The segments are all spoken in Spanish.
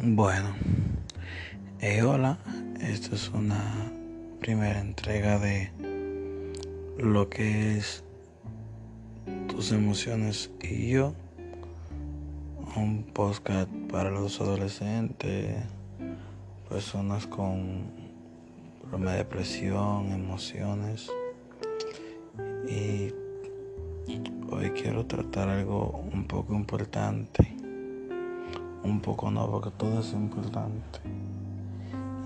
Bueno, eh, hola, esta es una primera entrega de lo que es tus emociones y yo, un podcast para los adolescentes, personas con problema de depresión, emociones y hoy quiero tratar algo un poco importante un poco no, porque todo es importante.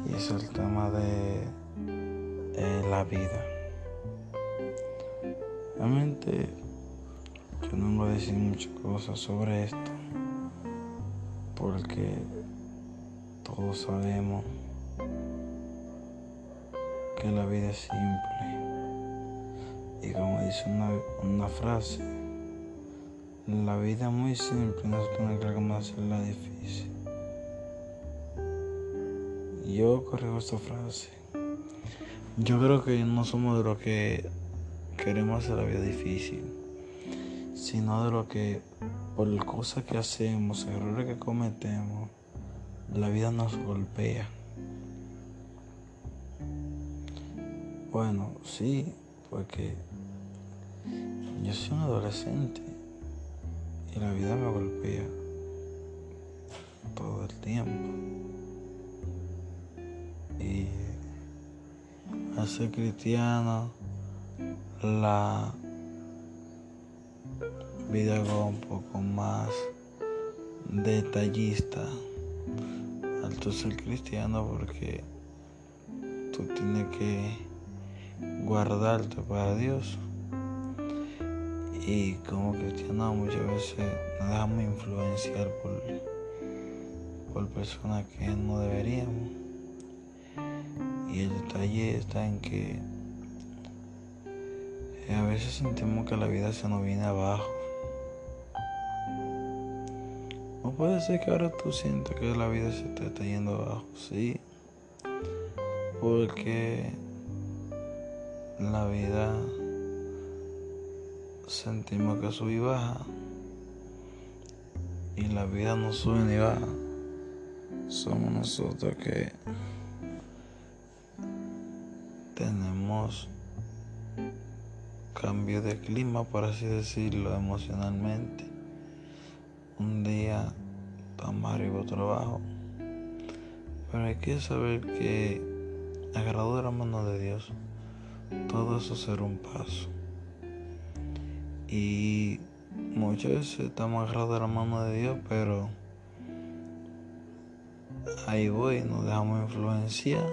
Y es el tema de eh, la vida. Realmente yo no voy a decir muchas cosas sobre esto, porque todos sabemos que la vida es simple. Y como dice una, una frase, la vida muy simple, nosotros no queremos hacerla difícil. Yo corrijo esta frase. Yo creo que no somos de los que queremos hacer la vida difícil, sino de lo que por cosas que hacemos, errores que cometemos, la vida nos golpea. Bueno, sí, porque yo soy un adolescente y la vida me golpea todo el tiempo. Y al ser cristiano, la vida va un poco más detallista al tú ser cristiano porque tú tienes que guardarte para Dios. Y como cristianos muchas veces nos dejamos influenciar por, por personas que no deberíamos. Y el detalle está en que a veces sentimos que la vida se nos viene abajo. No puede ser que ahora tú sientas que la vida se te está yendo abajo, sí. Porque la vida sentimos que sube y baja. Y la vida no sube ni baja. Somos nosotros que tenemos cambio de clima, por así decirlo, emocionalmente. Un día estamos arriba, otro abajo. Pero hay que saber que agarrado de la mano de Dios, todo eso será un paso. Y veces estamos agarrados de la mano de Dios, pero ahí voy, nos dejamos influenciar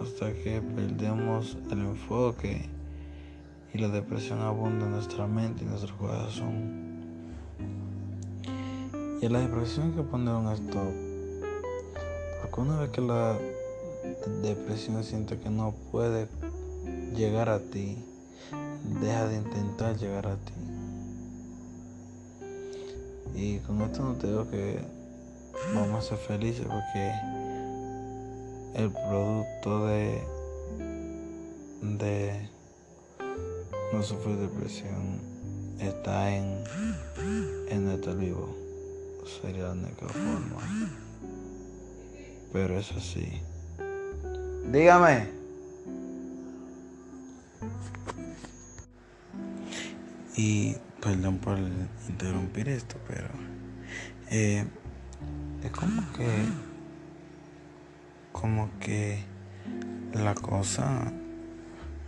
hasta que perdemos el enfoque y la depresión abunda en nuestra mente y nuestro corazón. Y la depresión que poner un stop. Porque una vez que la depresión siente que no puede llegar a ti, deja de intentar llegar a ti. Y con esto no te digo que vamos a ser felices porque el producto de, de no sufrir depresión está en, en estar vivo. Sería la única forma. Pero es así. Dígame. Y perdón por interrumpir esto, pero eh, es como que, como que la cosa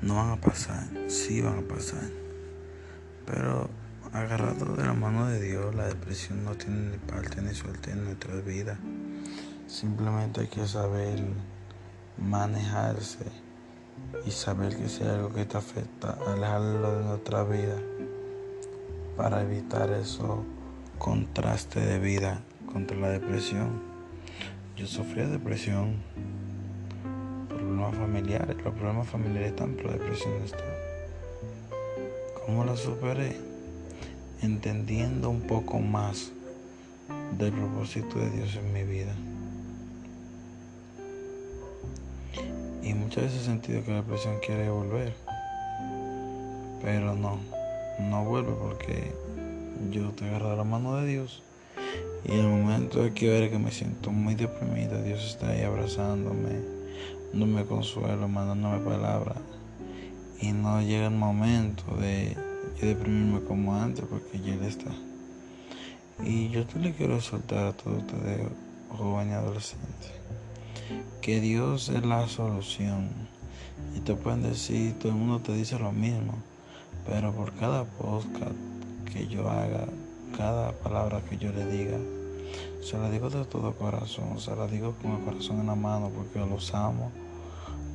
no van a pasar, sí van a pasar, pero agarrado de la mano de Dios, la depresión no tiene ni parte ni suerte en nuestra vida. Simplemente hay que saber manejarse y saber que si hay algo que te afecta, alejarlo de nuestra vida para evitar eso contraste de vida contra la depresión. Yo sufría depresión, problemas familiares, los problemas familiares están, pero depresión está. ¿Cómo la superé? Entendiendo un poco más del propósito de Dios en mi vida. Y muchas veces he sentido que la depresión quiere volver, pero no no vuelve porque yo te agarro la mano de Dios Y en el momento de que que me siento muy deprimido, Dios está ahí abrazándome, dándome consuelo, mandándome palabras. Y no llega el momento de deprimirme como antes porque ya Él está. Y yo te le quiero soltar a todos ustedes, jóvenes adolescentes, que Dios es la solución. Y te pueden decir, todo el mundo te dice lo mismo, pero por cada podcast que yo haga, cada palabra que yo le diga, se la digo de todo corazón, se la digo con el corazón en la mano porque los amo,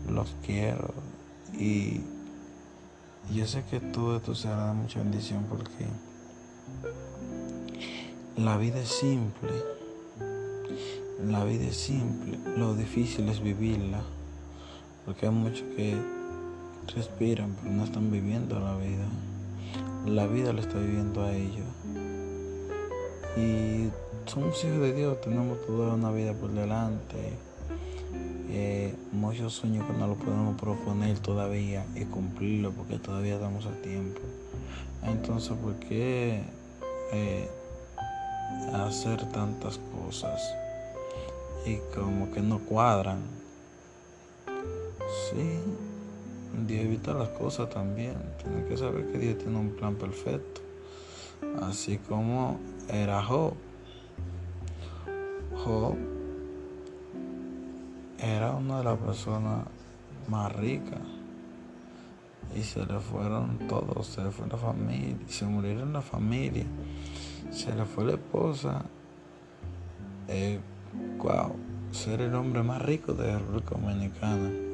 los quiero y yo sé que todo esto será de mucha bendición porque la vida es simple, la vida es simple, lo difícil es vivirla, porque hay muchos que respiran pero no están viviendo la vida, la vida la está viviendo a ellos y somos hijos de Dios, tenemos toda una vida por delante. Eh, muchos sueños que no lo podemos proponer todavía y cumplirlo porque todavía estamos a tiempo. Entonces, ¿por qué eh, hacer tantas cosas y como que no cuadran? Sí, Dios evita las cosas también. Tiene que saber que Dios tiene un plan perfecto. Así como era Job. Job era una de las personas más ricas y se le fueron todos, se le fue la familia, se murieron la familia, se le fue la esposa. Eh, wow, ser el hombre más rico de la República Dominicana.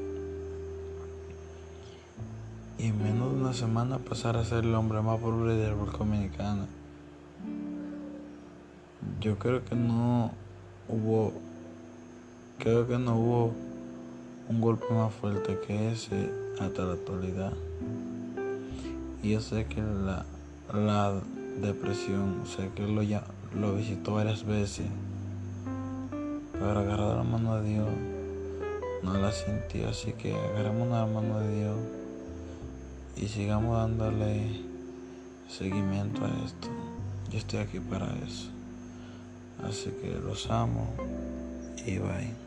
Y en menos de una semana pasar a ser el hombre más pobre de la Dominicana. Yo creo que no hubo, creo que no hubo un golpe más fuerte que ese hasta la actualidad. Y yo sé que la, la depresión, sé que lo, ya, lo visitó varias veces, pero agarrar la mano de Dios no la sentí, así que agarramos la mano de Dios y sigamos dándole seguimiento a esto. Yo estoy aquí para eso. Así que los amo y bye.